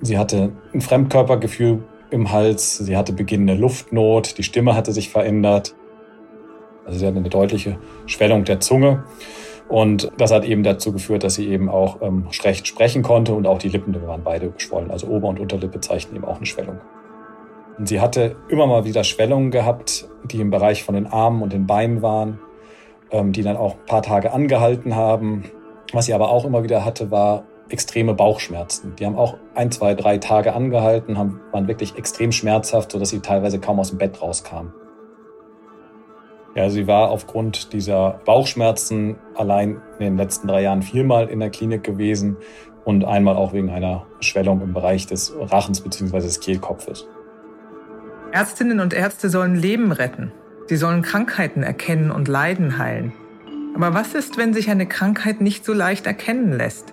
Sie hatte ein Fremdkörpergefühl im Hals, sie hatte beginnende Luftnot, die Stimme hatte sich verändert. Also sie hatte eine deutliche Schwellung der Zunge. Und das hat eben dazu geführt, dass sie eben auch ähm, schlecht sprechen konnte und auch die Lippen waren beide geschwollen. Also Ober- und Unterlippe zeichnen eben auch eine Schwellung. Und sie hatte immer mal wieder Schwellungen gehabt, die im Bereich von den Armen und den Beinen waren, ähm, die dann auch ein paar Tage angehalten haben. Was sie aber auch immer wieder hatte, war extreme Bauchschmerzen. Die haben auch ein, zwei, drei Tage angehalten, haben, waren wirklich extrem schmerzhaft, sodass sie teilweise kaum aus dem Bett rauskam. Ja, sie war aufgrund dieser Bauchschmerzen allein in den letzten drei Jahren viermal in der Klinik gewesen und einmal auch wegen einer Schwellung im Bereich des Rachens bzw. des Kehlkopfes. Ärztinnen und Ärzte sollen Leben retten. Sie sollen Krankheiten erkennen und Leiden heilen. Aber was ist, wenn sich eine Krankheit nicht so leicht erkennen lässt?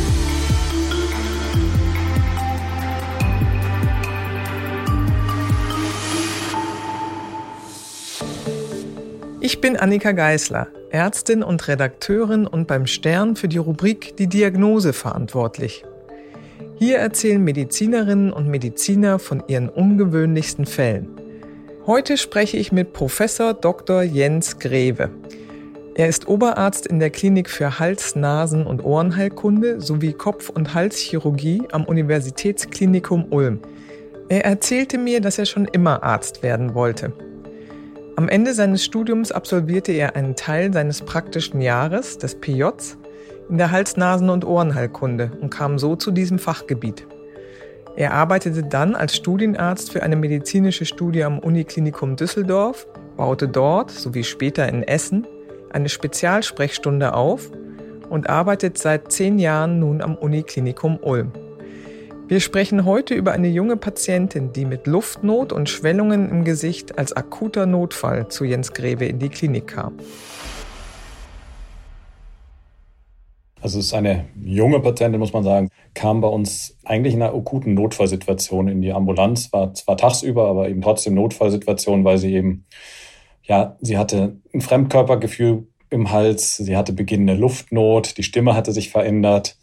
Ich bin Annika Geißler, Ärztin und Redakteurin und beim Stern für die Rubrik Die Diagnose verantwortlich. Hier erzählen Medizinerinnen und Mediziner von ihren ungewöhnlichsten Fällen. Heute spreche ich mit Professor Dr. Jens Greve. Er ist Oberarzt in der Klinik für Hals-, Nasen- und Ohrenheilkunde sowie Kopf- und Halschirurgie am Universitätsklinikum Ulm. Er erzählte mir, dass er schon immer Arzt werden wollte. Am Ende seines Studiums absolvierte er einen Teil seines praktischen Jahres, des PJs, in der Hals-, Nasen- und Ohrenheilkunde und kam so zu diesem Fachgebiet. Er arbeitete dann als Studienarzt für eine medizinische Studie am Uniklinikum Düsseldorf, baute dort, sowie später in Essen, eine Spezialsprechstunde auf und arbeitet seit zehn Jahren nun am Uniklinikum Ulm. Wir sprechen heute über eine junge Patientin, die mit Luftnot und Schwellungen im Gesicht als akuter Notfall zu Jens Greve in die Klinik kam. Also es ist eine junge Patientin, muss man sagen, kam bei uns eigentlich in einer akuten Notfallsituation in die Ambulanz, war zwar tagsüber, aber eben trotzdem Notfallsituation, weil sie eben, ja, sie hatte ein Fremdkörpergefühl im Hals, sie hatte beginnende Luftnot, die Stimme hatte sich verändert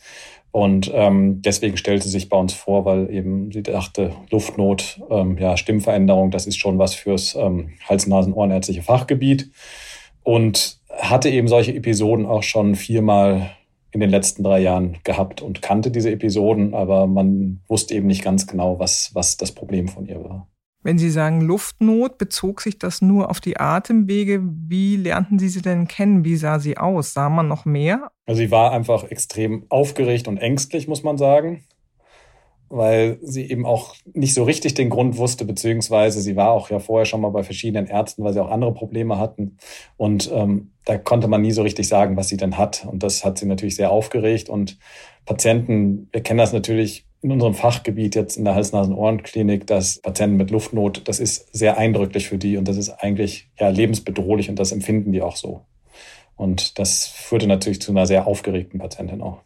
und ähm, deswegen stellte sie sich bei uns vor, weil eben sie dachte, Luftnot, ähm, ja, Stimmveränderung, das ist schon was fürs ähm, Hals-Nasen-Ohrenärztliche Fachgebiet und hatte eben solche Episoden auch schon viermal in den letzten drei Jahren gehabt und kannte diese Episoden, aber man wusste eben nicht ganz genau, was, was das Problem von ihr war. Wenn Sie sagen Luftnot, bezog sich das nur auf die Atemwege. Wie lernten Sie sie denn kennen? Wie sah sie aus? Sah man noch mehr? Also sie war einfach extrem aufgeregt und ängstlich, muss man sagen weil sie eben auch nicht so richtig den Grund wusste, beziehungsweise sie war auch ja vorher schon mal bei verschiedenen Ärzten, weil sie auch andere Probleme hatten. Und ähm, da konnte man nie so richtig sagen, was sie denn hat. Und das hat sie natürlich sehr aufgeregt. Und Patienten, wir kennen das natürlich in unserem Fachgebiet jetzt in der Hals-Nasen-Ohren-Klinik, dass Patienten mit Luftnot, das ist sehr eindrücklich für die und das ist eigentlich ja lebensbedrohlich und das empfinden die auch so. Und das führte natürlich zu einer sehr aufgeregten Patientin auch.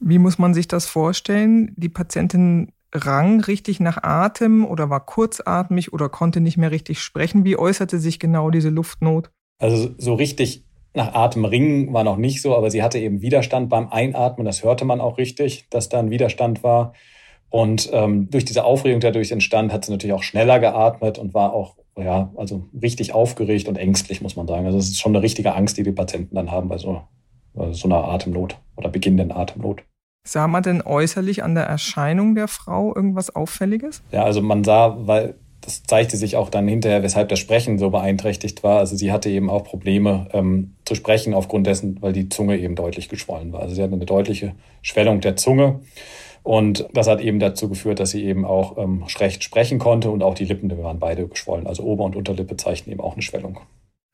Wie muss man sich das vorstellen? Die Patientin rang richtig nach Atem oder war kurzatmig oder konnte nicht mehr richtig sprechen. Wie äußerte sich genau diese Luftnot? Also so richtig nach Atem ringen war noch nicht so, aber sie hatte eben Widerstand beim Einatmen. Das hörte man auch richtig, dass da ein Widerstand war. Und ähm, durch diese Aufregung, die dadurch entstand, hat sie natürlich auch schneller geatmet und war auch ja also richtig aufgeregt und ängstlich, muss man sagen. Also es ist schon eine richtige Angst, die die Patienten dann haben bei so, bei so einer Atemnot oder beginnenden Atemnot. Sah man denn äußerlich an der Erscheinung der Frau irgendwas Auffälliges? Ja, also man sah, weil das zeigte sich auch dann hinterher, weshalb das Sprechen so beeinträchtigt war. Also sie hatte eben auch Probleme ähm, zu sprechen aufgrund dessen, weil die Zunge eben deutlich geschwollen war. Also sie hatte eine deutliche Schwellung der Zunge. Und das hat eben dazu geführt, dass sie eben auch ähm, schlecht sprechen konnte und auch die Lippen waren beide geschwollen. Also Ober- und Unterlippe zeichnen eben auch eine Schwellung.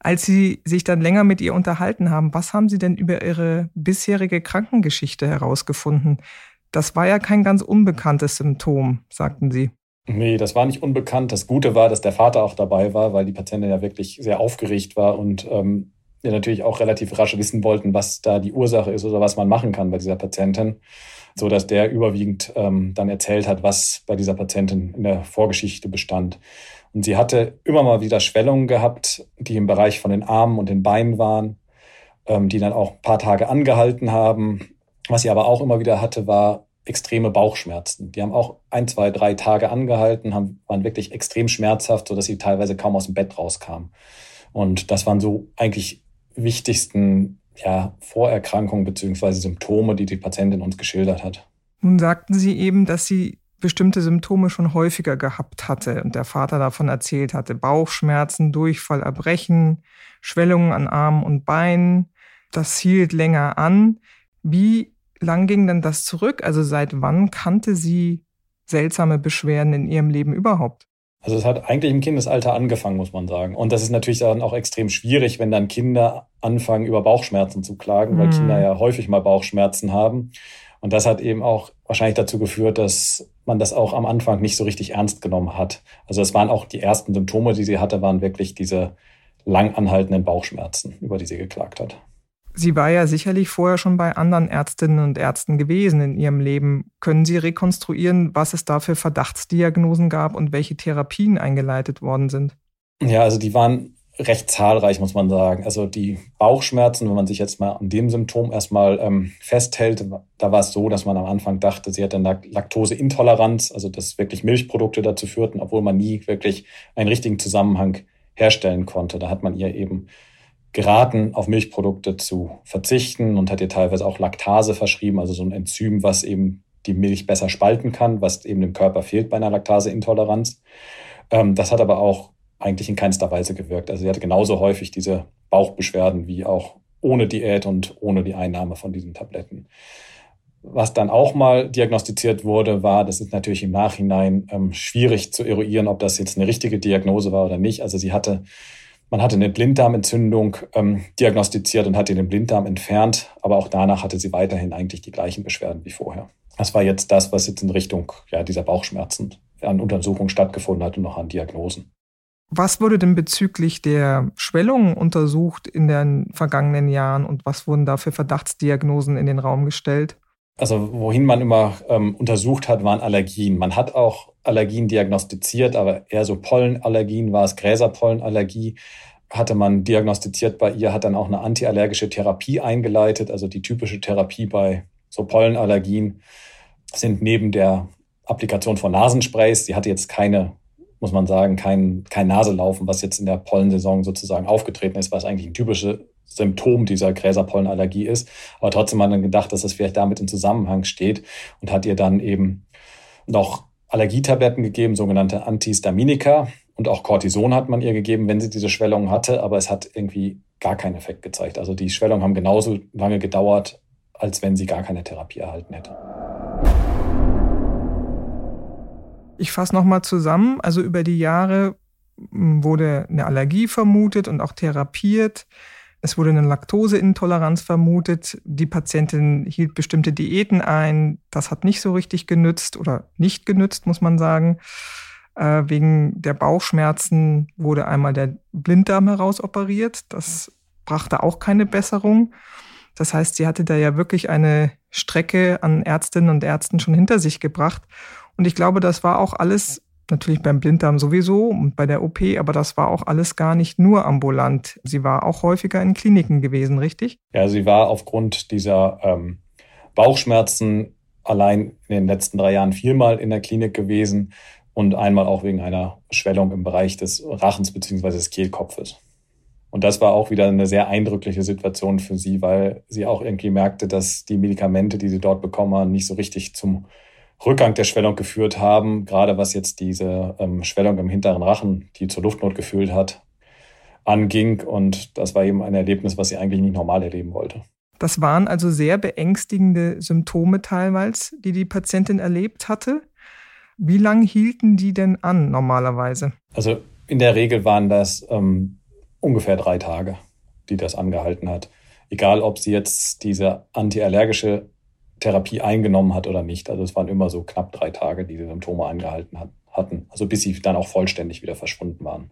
Als Sie sich dann länger mit ihr unterhalten haben, was haben Sie denn über Ihre bisherige Krankengeschichte herausgefunden? Das war ja kein ganz unbekanntes Symptom, sagten Sie. Nee, das war nicht unbekannt. Das Gute war, dass der Vater auch dabei war, weil die Patientin ja wirklich sehr aufgeregt war und ähm, wir natürlich auch relativ rasch wissen wollten, was da die Ursache ist oder was man machen kann bei dieser Patientin, so dass der überwiegend ähm, dann erzählt hat, was bei dieser Patientin in der Vorgeschichte bestand. Und sie hatte immer mal wieder Schwellungen gehabt, die im Bereich von den Armen und den Beinen waren, ähm, die dann auch ein paar Tage angehalten haben. Was sie aber auch immer wieder hatte, war extreme Bauchschmerzen. Die haben auch ein, zwei, drei Tage angehalten, haben, waren wirklich extrem schmerzhaft, sodass sie teilweise kaum aus dem Bett rauskam. Und das waren so eigentlich wichtigsten ja, Vorerkrankungen beziehungsweise Symptome, die die Patientin uns geschildert hat. Nun sagten Sie eben, dass sie bestimmte Symptome schon häufiger gehabt hatte und der Vater davon erzählt hatte. Bauchschmerzen, Durchfall, Erbrechen, Schwellungen an Armen und Beinen. Das hielt länger an. Wie lang ging denn das zurück? Also seit wann kannte sie seltsame Beschwerden in ihrem Leben überhaupt? Also es hat eigentlich im Kindesalter angefangen, muss man sagen. Und das ist natürlich dann auch extrem schwierig, wenn dann Kinder anfangen, über Bauchschmerzen zu klagen, mhm. weil Kinder ja häufig mal Bauchschmerzen haben. Und das hat eben auch wahrscheinlich dazu geführt, dass man das auch am Anfang nicht so richtig ernst genommen hat. Also es waren auch die ersten Symptome, die sie hatte, waren wirklich diese lang anhaltenden Bauchschmerzen, über die sie geklagt hat. Sie war ja sicherlich vorher schon bei anderen Ärztinnen und Ärzten gewesen in ihrem Leben. Können Sie rekonstruieren, was es da für Verdachtsdiagnosen gab und welche Therapien eingeleitet worden sind? Ja, also die waren recht zahlreich, muss man sagen. Also die Bauchschmerzen, wenn man sich jetzt mal an dem Symptom erstmal ähm, festhält, da war es so, dass man am Anfang dachte, sie hatte eine Laktoseintoleranz, also dass wirklich Milchprodukte dazu führten, obwohl man nie wirklich einen richtigen Zusammenhang herstellen konnte. Da hat man ihr eben geraten, auf Milchprodukte zu verzichten und hat ihr teilweise auch Laktase verschrieben, also so ein Enzym, was eben die Milch besser spalten kann, was eben dem Körper fehlt bei einer Laktaseintoleranz. Ähm, das hat aber auch eigentlich in keinster Weise gewirkt. Also sie hatte genauso häufig diese Bauchbeschwerden wie auch ohne Diät und ohne die Einnahme von diesen Tabletten. Was dann auch mal diagnostiziert wurde, war, das ist natürlich im Nachhinein ähm, schwierig zu eruieren, ob das jetzt eine richtige Diagnose war oder nicht. Also sie hatte man hatte eine Blinddarmentzündung ähm, diagnostiziert und hatte den Blinddarm entfernt, aber auch danach hatte sie weiterhin eigentlich die gleichen Beschwerden wie vorher. Das war jetzt das, was jetzt in Richtung ja, dieser Bauchschmerzen an Untersuchungen stattgefunden hat und noch an Diagnosen. Was wurde denn bezüglich der Schwellungen untersucht in den vergangenen Jahren und was wurden da für Verdachtsdiagnosen in den Raum gestellt? Also wohin man immer ähm, untersucht hat, waren Allergien. Man hat auch Allergien diagnostiziert, aber eher so Pollenallergien war es, Gräserpollenallergie hatte man diagnostiziert bei ihr, hat dann auch eine antiallergische Therapie eingeleitet. Also die typische Therapie bei so Pollenallergien sind neben der Applikation von Nasensprays, die hatte jetzt keine, muss man sagen, kein, kein Naselaufen, was jetzt in der Pollensaison sozusagen aufgetreten ist, was eigentlich ein typisches Symptom dieser Gräserpollenallergie ist. Aber trotzdem hat man gedacht, dass das vielleicht damit in Zusammenhang steht und hat ihr dann eben noch Allergietabletten gegeben, sogenannte Antihistaminika. Und auch Cortison hat man ihr gegeben, wenn sie diese Schwellung hatte, aber es hat irgendwie gar keinen Effekt gezeigt. Also die Schwellungen haben genauso lange gedauert, als wenn sie gar keine Therapie erhalten hätte. Ich fasse nochmal zusammen. Also über die Jahre hm, wurde eine Allergie vermutet und auch therapiert. Es wurde eine Laktoseintoleranz vermutet. Die Patientin hielt bestimmte Diäten ein. Das hat nicht so richtig genützt oder nicht genützt, muss man sagen. Äh, wegen der Bauchschmerzen wurde einmal der Blinddarm herausoperiert. Das brachte auch keine Besserung. Das heißt, sie hatte da ja wirklich eine Strecke an Ärztinnen und Ärzten schon hinter sich gebracht. Und ich glaube, das war auch alles natürlich beim Blinddarm sowieso und bei der OP, aber das war auch alles gar nicht nur ambulant. Sie war auch häufiger in Kliniken gewesen, richtig? Ja, sie war aufgrund dieser ähm, Bauchschmerzen allein in den letzten drei Jahren viermal in der Klinik gewesen und einmal auch wegen einer Schwellung im Bereich des Rachens bzw. des Kehlkopfes. Und das war auch wieder eine sehr eindrückliche Situation für sie, weil sie auch irgendwie merkte, dass die Medikamente, die sie dort bekommen haben, nicht so richtig zum Rückgang der Schwellung geführt haben, gerade was jetzt diese ähm, Schwellung im hinteren Rachen, die zur Luftnot geführt hat, anging. Und das war eben ein Erlebnis, was sie eigentlich nicht normal erleben wollte. Das waren also sehr beängstigende Symptome teilweise, die die Patientin erlebt hatte. Wie lange hielten die denn an normalerweise? Also in der Regel waren das ähm, ungefähr drei Tage, die das angehalten hat. Egal, ob sie jetzt diese antiallergische Therapie eingenommen hat oder nicht. Also es waren immer so knapp drei Tage, die die Symptome angehalten hat, hatten. Also bis sie dann auch vollständig wieder verschwunden waren.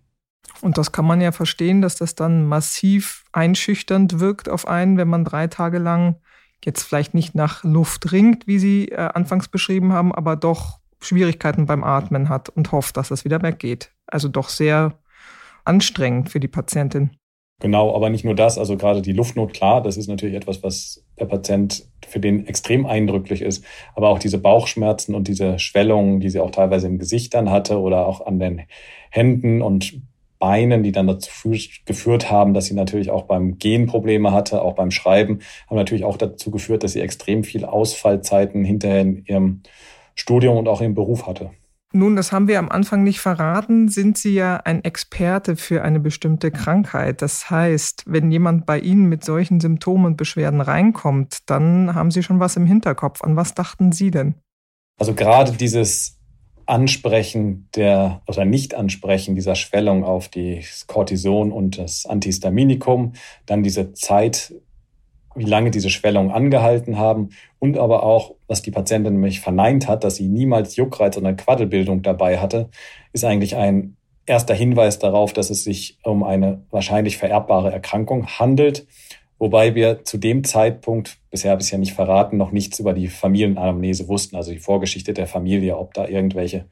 Und das kann man ja verstehen, dass das dann massiv einschüchternd wirkt auf einen, wenn man drei Tage lang jetzt vielleicht nicht nach Luft ringt, wie Sie äh, anfangs beschrieben haben, aber doch Schwierigkeiten beim Atmen hat und hofft, dass das wieder weggeht. Also doch sehr anstrengend für die Patientin. Genau, aber nicht nur das, also gerade die Luftnot, klar, das ist natürlich etwas, was der Patient für den extrem eindrücklich ist, aber auch diese Bauchschmerzen und diese Schwellungen, die sie auch teilweise im Gesicht dann hatte oder auch an den Händen und Beinen, die dann dazu geführt haben, dass sie natürlich auch beim Gehen Probleme hatte, auch beim Schreiben, haben natürlich auch dazu geführt, dass sie extrem viel Ausfallzeiten hinterher in ihrem Studium und auch im Beruf hatte. Nun, das haben wir am Anfang nicht verraten, sind Sie ja ein Experte für eine bestimmte Krankheit. Das heißt, wenn jemand bei Ihnen mit solchen Symptomen und Beschwerden reinkommt, dann haben Sie schon was im Hinterkopf. An was dachten Sie denn? Also gerade dieses Ansprechen der oder Nicht-Ansprechen dieser Schwellung auf das Cortison und das Antihistaminikum, dann diese Zeit wie lange diese Schwellungen angehalten haben und aber auch, was die Patientin nämlich verneint hat, dass sie niemals Juckreiz oder Quaddelbildung dabei hatte, ist eigentlich ein erster Hinweis darauf, dass es sich um eine wahrscheinlich vererbbare Erkrankung handelt. Wobei wir zu dem Zeitpunkt, bisher habe ich es ja nicht verraten, noch nichts über die Familienanamnese wussten, also die Vorgeschichte der Familie, ob da irgendwelche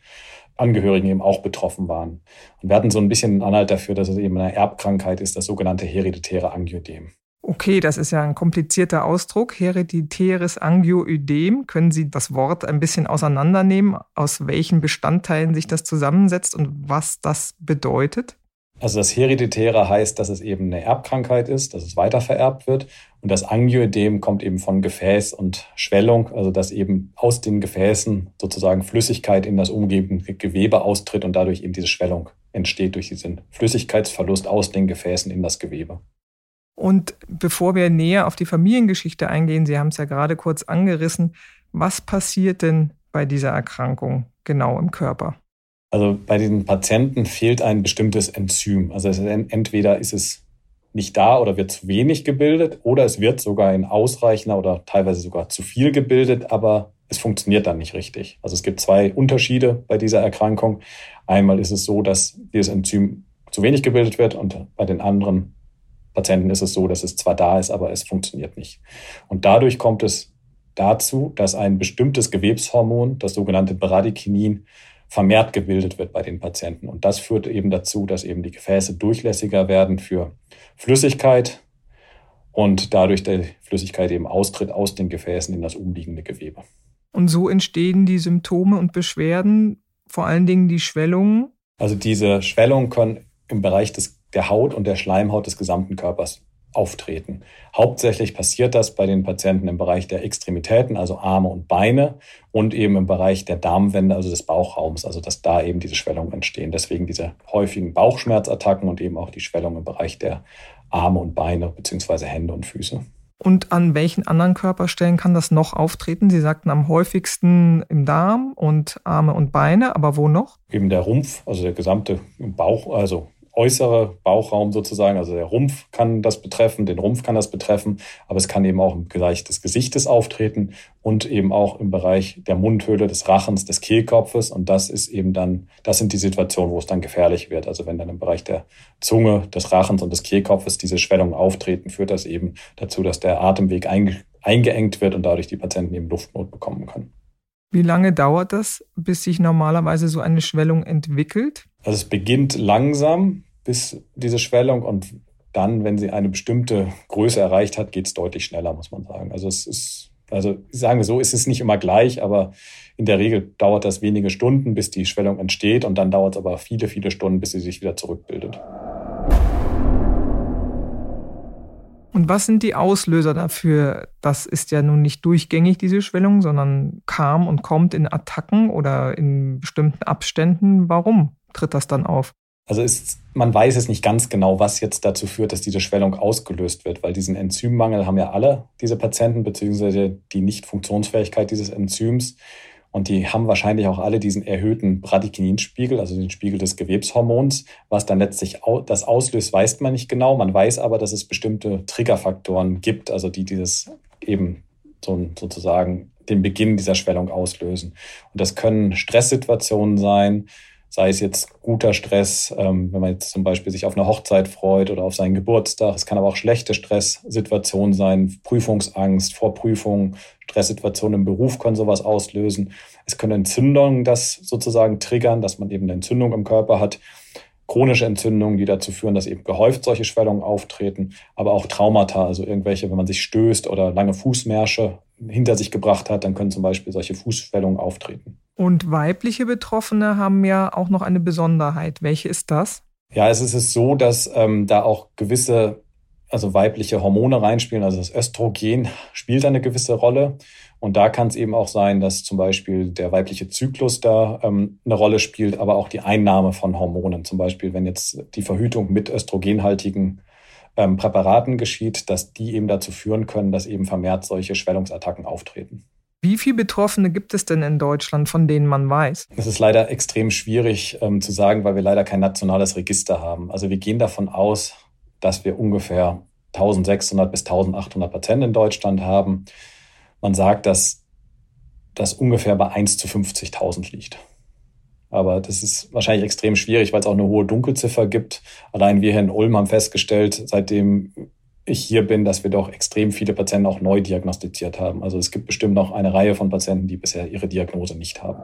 Angehörigen eben auch betroffen waren. Und wir hatten so ein bisschen einen Anhalt dafür, dass es eben eine Erbkrankheit ist, das sogenannte hereditäre Angiodem. Okay, das ist ja ein komplizierter Ausdruck. Hereditäres Angioödem. Können Sie das Wort ein bisschen auseinandernehmen, aus welchen Bestandteilen sich das zusammensetzt und was das bedeutet? Also das Hereditäre heißt, dass es eben eine Erbkrankheit ist, dass es weitervererbt wird. Und das Angioödem kommt eben von Gefäß und Schwellung, also dass eben aus den Gefäßen sozusagen Flüssigkeit in das umgebende Gewebe austritt und dadurch eben diese Schwellung entsteht durch diesen Flüssigkeitsverlust aus den Gefäßen in das Gewebe. Und bevor wir näher auf die Familiengeschichte eingehen, Sie haben es ja gerade kurz angerissen, was passiert denn bei dieser Erkrankung genau im Körper? Also bei diesen Patienten fehlt ein bestimmtes Enzym. Also entweder ist es nicht da oder wird zu wenig gebildet oder es wird sogar in ausreichender oder teilweise sogar zu viel gebildet, aber es funktioniert dann nicht richtig. Also es gibt zwei Unterschiede bei dieser Erkrankung. Einmal ist es so, dass dieses Enzym zu wenig gebildet wird und bei den anderen Patienten ist es so, dass es zwar da ist, aber es funktioniert nicht. Und dadurch kommt es dazu, dass ein bestimmtes Gewebshormon, das sogenannte Bradykinin, vermehrt gebildet wird bei den Patienten. Und das führt eben dazu, dass eben die Gefäße durchlässiger werden für Flüssigkeit und dadurch der Flüssigkeit eben austritt aus den Gefäßen in das umliegende Gewebe. Und so entstehen die Symptome und Beschwerden, vor allen Dingen die Schwellungen. Also diese Schwellungen können im Bereich des der Haut und der Schleimhaut des gesamten Körpers auftreten. Hauptsächlich passiert das bei den Patienten im Bereich der Extremitäten, also Arme und Beine und eben im Bereich der Darmwände, also des Bauchraums, also dass da eben diese Schwellungen entstehen. Deswegen diese häufigen Bauchschmerzattacken und eben auch die Schwellung im Bereich der Arme und Beine beziehungsweise Hände und Füße. Und an welchen anderen Körperstellen kann das noch auftreten? Sie sagten am häufigsten im Darm und Arme und Beine, aber wo noch? Eben der Rumpf, also der gesamte Bauch, also äußere Bauchraum sozusagen, also der Rumpf kann das betreffen, den Rumpf kann das betreffen, aber es kann eben auch im Bereich des Gesichtes auftreten und eben auch im Bereich der Mundhöhle, des Rachens, des Kehlkopfes und das ist eben dann, das sind die Situationen, wo es dann gefährlich wird. Also wenn dann im Bereich der Zunge, des Rachens und des Kehlkopfes diese Schwellungen auftreten, führt das eben dazu, dass der Atemweg eingeengt wird und dadurch die Patienten eben Luftnot bekommen können. Wie lange dauert das, bis sich normalerweise so eine Schwellung entwickelt? Also es beginnt langsam bis diese Schwellung und dann, wenn sie eine bestimmte Größe erreicht hat, geht es deutlich schneller, muss man sagen. Also es ist, also sagen wir so, es ist nicht immer gleich, aber in der Regel dauert das wenige Stunden, bis die Schwellung entsteht und dann dauert es aber viele, viele Stunden, bis sie sich wieder zurückbildet. Und was sind die Auslöser dafür? Das ist ja nun nicht durchgängig, diese Schwellung, sondern kam und kommt in Attacken oder in bestimmten Abständen. Warum tritt das dann auf? Also ist, man weiß es nicht ganz genau, was jetzt dazu führt, dass diese Schwellung ausgelöst wird, weil diesen Enzymmangel haben ja alle diese Patienten, beziehungsweise die Nichtfunktionsfähigkeit dieses Enzyms. Und die haben wahrscheinlich auch alle diesen erhöhten Bradykininspiegel, also den Spiegel des Gewebshormons. Was dann letztlich das auslöst, weiß man nicht genau. Man weiß aber, dass es bestimmte Triggerfaktoren gibt, also die dieses eben so, sozusagen den Beginn dieser Schwellung auslösen. Und das können Stresssituationen sein, sei es jetzt guter Stress, ähm, wenn man jetzt zum Beispiel sich auf eine Hochzeit freut oder auf seinen Geburtstag. Es kann aber auch schlechte Stresssituationen sein, Prüfungsangst, Vorprüfungen, Stresssituationen im Beruf können sowas auslösen. Es können Entzündungen das sozusagen triggern, dass man eben eine Entzündung im Körper hat. Chronische Entzündungen, die dazu führen, dass eben gehäuft solche Schwellungen auftreten, aber auch Traumata, also irgendwelche, wenn man sich stößt oder lange Fußmärsche hinter sich gebracht hat, dann können zum Beispiel solche Fußschwellungen auftreten. Und weibliche Betroffene haben ja auch noch eine Besonderheit. Welche ist das? Ja, es ist so, dass ähm, da auch gewisse, also weibliche Hormone reinspielen. Also das Östrogen spielt eine gewisse Rolle. Und da kann es eben auch sein, dass zum Beispiel der weibliche Zyklus da ähm, eine Rolle spielt, aber auch die Einnahme von Hormonen. Zum Beispiel, wenn jetzt die Verhütung mit östrogenhaltigen ähm, Präparaten geschieht, dass die eben dazu führen können, dass eben vermehrt solche Schwellungsattacken auftreten. Wie viele Betroffene gibt es denn in Deutschland, von denen man weiß? Es ist leider extrem schwierig ähm, zu sagen, weil wir leider kein nationales Register haben. Also wir gehen davon aus, dass wir ungefähr 1600 bis 1800 Patienten in Deutschland haben. Man sagt, dass das ungefähr bei 1 zu 50.000 liegt. Aber das ist wahrscheinlich extrem schwierig, weil es auch eine hohe Dunkelziffer gibt. Allein wir hier in Ulm haben festgestellt, seitdem ich hier bin, dass wir doch extrem viele Patienten auch neu diagnostiziert haben. Also es gibt bestimmt noch eine Reihe von Patienten, die bisher ihre Diagnose nicht haben.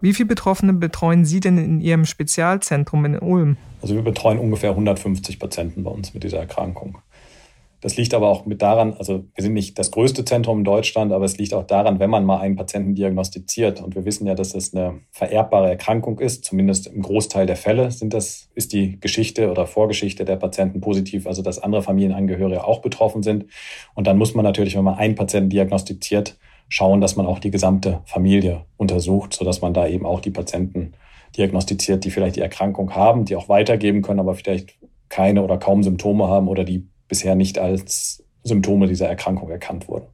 Wie viele Betroffene betreuen Sie denn in Ihrem Spezialzentrum in Ulm? Also wir betreuen ungefähr 150 Patienten bei uns mit dieser Erkrankung. Das liegt aber auch mit daran, also wir sind nicht das größte Zentrum in Deutschland, aber es liegt auch daran, wenn man mal einen Patienten diagnostiziert. Und wir wissen ja, dass das eine vererbbare Erkrankung ist. Zumindest im Großteil der Fälle sind das, ist die Geschichte oder Vorgeschichte der Patienten positiv, also dass andere Familienangehörige auch betroffen sind. Und dann muss man natürlich, wenn man einen Patienten diagnostiziert, schauen, dass man auch die gesamte Familie untersucht, sodass man da eben auch die Patienten diagnostiziert, die vielleicht die Erkrankung haben, die auch weitergeben können, aber vielleicht keine oder kaum Symptome haben oder die bisher nicht als Symptome dieser Erkrankung erkannt wurden.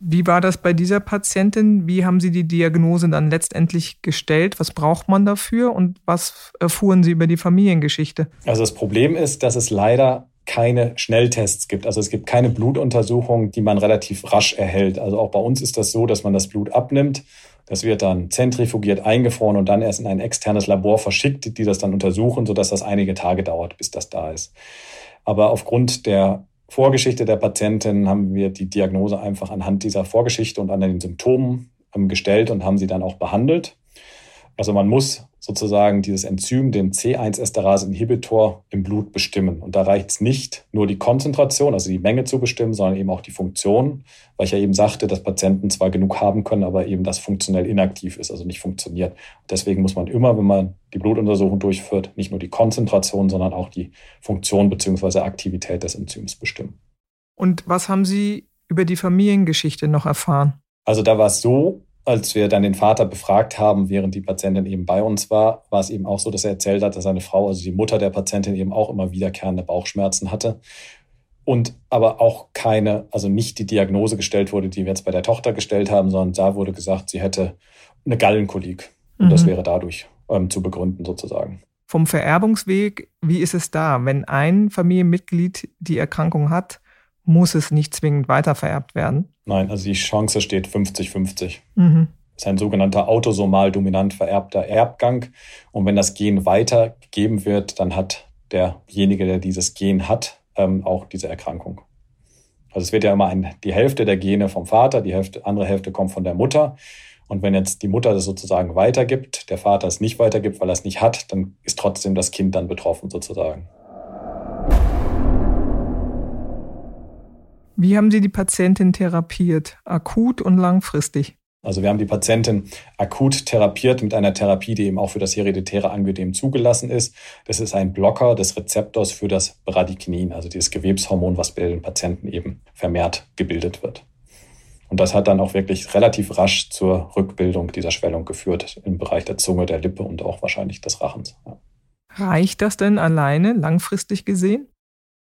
Wie war das bei dieser Patientin? Wie haben Sie die Diagnose dann letztendlich gestellt? Was braucht man dafür und was erfuhren Sie über die Familiengeschichte? Also das Problem ist, dass es leider keine Schnelltests gibt. Also es gibt keine Blutuntersuchung, die man relativ rasch erhält. Also auch bei uns ist das so, dass man das Blut abnimmt. Das wird dann zentrifugiert eingefroren und dann erst in ein externes Labor verschickt, die das dann untersuchen, sodass das einige Tage dauert, bis das da ist. Aber aufgrund der Vorgeschichte der Patientin haben wir die Diagnose einfach anhand dieser Vorgeschichte und an den Symptomen ähm, gestellt und haben sie dann auch behandelt. Also man muss sozusagen dieses Enzym, den C1-Esterase-Inhibitor im Blut bestimmen. Und da reicht es nicht nur die Konzentration, also die Menge zu bestimmen, sondern eben auch die Funktion, weil ich ja eben sagte, dass Patienten zwar genug haben können, aber eben das funktionell inaktiv ist, also nicht funktioniert. Deswegen muss man immer, wenn man die Blutuntersuchung durchführt, nicht nur die Konzentration, sondern auch die Funktion bzw. Aktivität des Enzyms bestimmen. Und was haben Sie über die Familiengeschichte noch erfahren? Also da war es so, als wir dann den Vater befragt haben, während die Patientin eben bei uns war, war es eben auch so, dass er erzählt hat, dass seine Frau, also die Mutter der Patientin, eben auch immer wiederkehrende Bauchschmerzen hatte. Und aber auch keine, also nicht die Diagnose gestellt wurde, die wir jetzt bei der Tochter gestellt haben, sondern da wurde gesagt, sie hätte eine Gallenkolik. Und mhm. das wäre dadurch ähm, zu begründen sozusagen. Vom Vererbungsweg, wie ist es da? Wenn ein Familienmitglied die Erkrankung hat, muss es nicht zwingend weitervererbt werden? Nein, also die Chance steht 50-50. Mhm. Das ist ein sogenannter autosomal dominant vererbter Erbgang. Und wenn das Gen weitergegeben wird, dann hat derjenige, der dieses Gen hat, ähm, auch diese Erkrankung. Also es wird ja immer ein, die Hälfte der Gene vom Vater, die Hälfte, andere Hälfte kommt von der Mutter. Und wenn jetzt die Mutter das sozusagen weitergibt, der Vater es nicht weitergibt, weil er es nicht hat, dann ist trotzdem das Kind dann betroffen sozusagen. Wie haben Sie die Patientin therapiert, akut und langfristig? Also wir haben die Patientin akut therapiert mit einer Therapie, die eben auch für das hereditäre Angioidem zugelassen ist. Das ist ein Blocker des Rezeptors für das Bradykinin, also dieses Gewebshormon, was bei den Patienten eben vermehrt gebildet wird. Und das hat dann auch wirklich relativ rasch zur Rückbildung dieser Schwellung geführt im Bereich der Zunge, der Lippe und auch wahrscheinlich des Rachens. Ja. Reicht das denn alleine langfristig gesehen?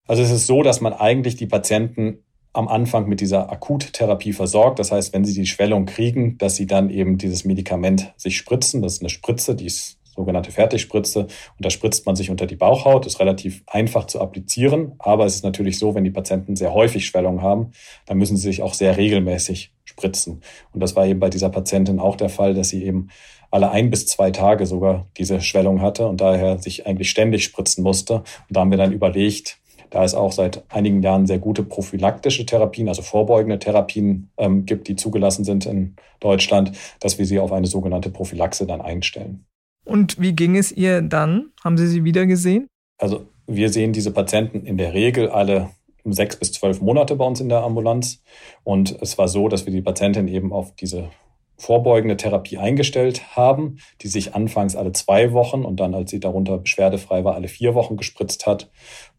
Also es ist so, dass man eigentlich die Patienten am Anfang mit dieser Akuttherapie versorgt. Das heißt, wenn sie die Schwellung kriegen, dass sie dann eben dieses Medikament sich spritzen. Das ist eine Spritze, die ist sogenannte Fertigspritze. Und da spritzt man sich unter die Bauchhaut. Das ist relativ einfach zu applizieren. Aber es ist natürlich so, wenn die Patienten sehr häufig Schwellung haben, dann müssen sie sich auch sehr regelmäßig spritzen. Und das war eben bei dieser Patientin auch der Fall, dass sie eben alle ein bis zwei Tage sogar diese Schwellung hatte und daher sich eigentlich ständig spritzen musste. Und da haben wir dann überlegt, da es auch seit einigen Jahren sehr gute prophylaktische Therapien, also vorbeugende Therapien ähm, gibt, die zugelassen sind in Deutschland, dass wir sie auf eine sogenannte Prophylaxe dann einstellen. Und wie ging es ihr dann? Haben Sie sie wieder gesehen? Also wir sehen diese Patienten in der Regel alle sechs bis zwölf Monate bei uns in der Ambulanz. Und es war so, dass wir die Patientin eben auf diese vorbeugende Therapie eingestellt haben, die sich anfangs alle zwei Wochen und dann, als sie darunter beschwerdefrei war, alle vier Wochen gespritzt hat.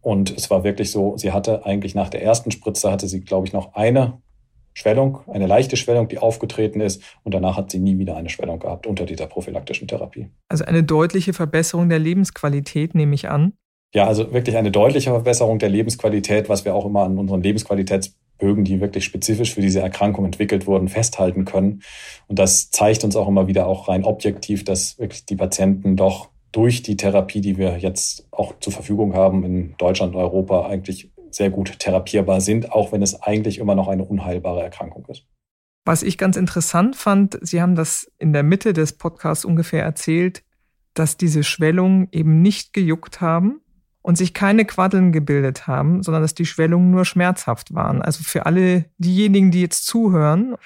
Und es war wirklich so, sie hatte eigentlich nach der ersten Spritze, hatte sie, glaube ich, noch eine Schwellung, eine leichte Schwellung, die aufgetreten ist. Und danach hat sie nie wieder eine Schwellung gehabt unter dieser prophylaktischen Therapie. Also eine deutliche Verbesserung der Lebensqualität, nehme ich an. Ja, also wirklich eine deutliche Verbesserung der Lebensqualität, was wir auch immer an unseren Lebensqualitäts Bögen, die wirklich spezifisch für diese Erkrankung entwickelt wurden, festhalten können. Und das zeigt uns auch immer wieder auch rein objektiv, dass wirklich die Patienten doch durch die Therapie, die wir jetzt auch zur Verfügung haben in Deutschland und Europa, eigentlich sehr gut therapierbar sind, auch wenn es eigentlich immer noch eine unheilbare Erkrankung ist. Was ich ganz interessant fand, Sie haben das in der Mitte des Podcasts ungefähr erzählt, dass diese Schwellungen eben nicht gejuckt haben, und sich keine Quaddeln gebildet haben, sondern dass die Schwellungen nur schmerzhaft waren. Also für alle diejenigen, die jetzt zuhören,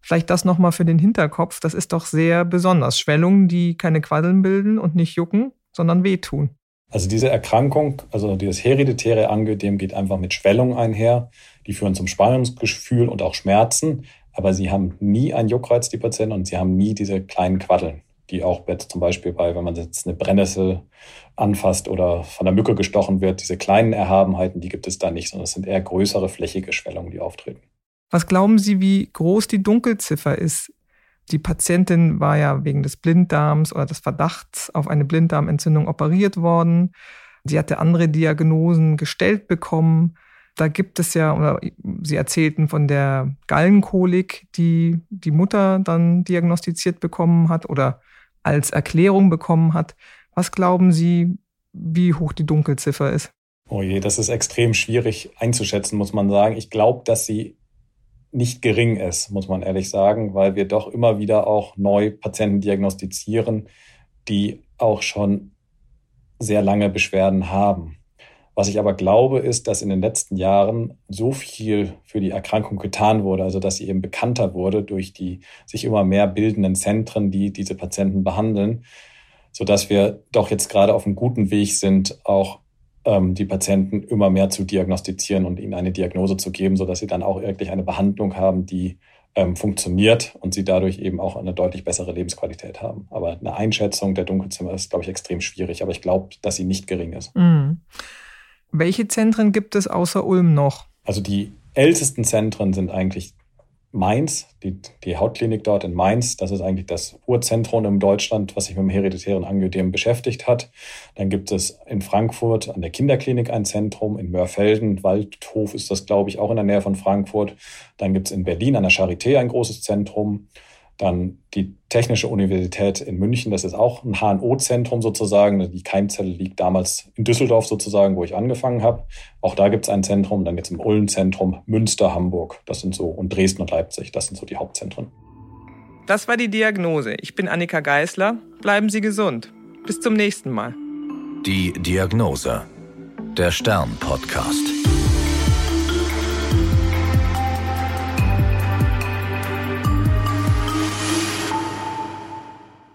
vielleicht das nochmal für den Hinterkopf, das ist doch sehr besonders. Schwellungen, die keine Quaddeln bilden und nicht jucken, sondern wehtun. Also diese Erkrankung, also dieses hereditäre Angedem geht einfach mit Schwellung einher. Die führen zum Spannungsgefühl und auch Schmerzen. Aber sie haben nie einen Juckreiz, die Patienten, und sie haben nie diese kleinen Quaddeln die auch jetzt zum Beispiel bei, wenn man jetzt eine Brennnessel anfasst oder von der Mücke gestochen wird, diese kleinen Erhabenheiten, die gibt es da nicht, sondern es sind eher größere flächige Schwellungen, die auftreten. Was glauben Sie, wie groß die Dunkelziffer ist? Die Patientin war ja wegen des Blinddarms oder des Verdachts auf eine Blinddarmentzündung operiert worden. Sie hatte andere Diagnosen gestellt bekommen. Da gibt es ja, oder Sie erzählten von der Gallenkolik, die die Mutter dann diagnostiziert bekommen hat oder als Erklärung bekommen hat. Was glauben Sie, wie hoch die Dunkelziffer ist? Oh je, das ist extrem schwierig einzuschätzen, muss man sagen. Ich glaube, dass sie nicht gering ist, muss man ehrlich sagen, weil wir doch immer wieder auch neu Patienten diagnostizieren, die auch schon sehr lange Beschwerden haben. Was ich aber glaube, ist, dass in den letzten Jahren so viel für die Erkrankung getan wurde, also dass sie eben bekannter wurde durch die sich immer mehr bildenden Zentren, die diese Patienten behandeln, so dass wir doch jetzt gerade auf einem guten Weg sind, auch ähm, die Patienten immer mehr zu diagnostizieren und ihnen eine Diagnose zu geben, so dass sie dann auch wirklich eine Behandlung haben, die ähm, funktioniert und sie dadurch eben auch eine deutlich bessere Lebensqualität haben. Aber eine Einschätzung der Dunkelzimmer ist, glaube ich, extrem schwierig. Aber ich glaube, dass sie nicht gering ist. Mhm. Welche Zentren gibt es außer Ulm noch? Also die ältesten Zentren sind eigentlich Mainz, die, die Hautklinik dort in Mainz. Das ist eigentlich das Urzentrum in Deutschland, was sich mit dem hereditären Angioidem beschäftigt hat. Dann gibt es in Frankfurt an der Kinderklinik ein Zentrum, in Mörfelden, Waldhof ist das, glaube ich, auch in der Nähe von Frankfurt. Dann gibt es in Berlin an der Charité ein großes Zentrum. Dann die Technische Universität in München, das ist auch ein HNO-Zentrum sozusagen. Die Keimzelle liegt damals in Düsseldorf sozusagen, wo ich angefangen habe. Auch da gibt es ein Zentrum. Dann jetzt im Ulm-Zentrum, Münster, Hamburg. Das sind so, und Dresden und Leipzig, das sind so die Hauptzentren. Das war die Diagnose. Ich bin Annika Geißler. Bleiben Sie gesund. Bis zum nächsten Mal. Die Diagnose. Der Stern-Podcast.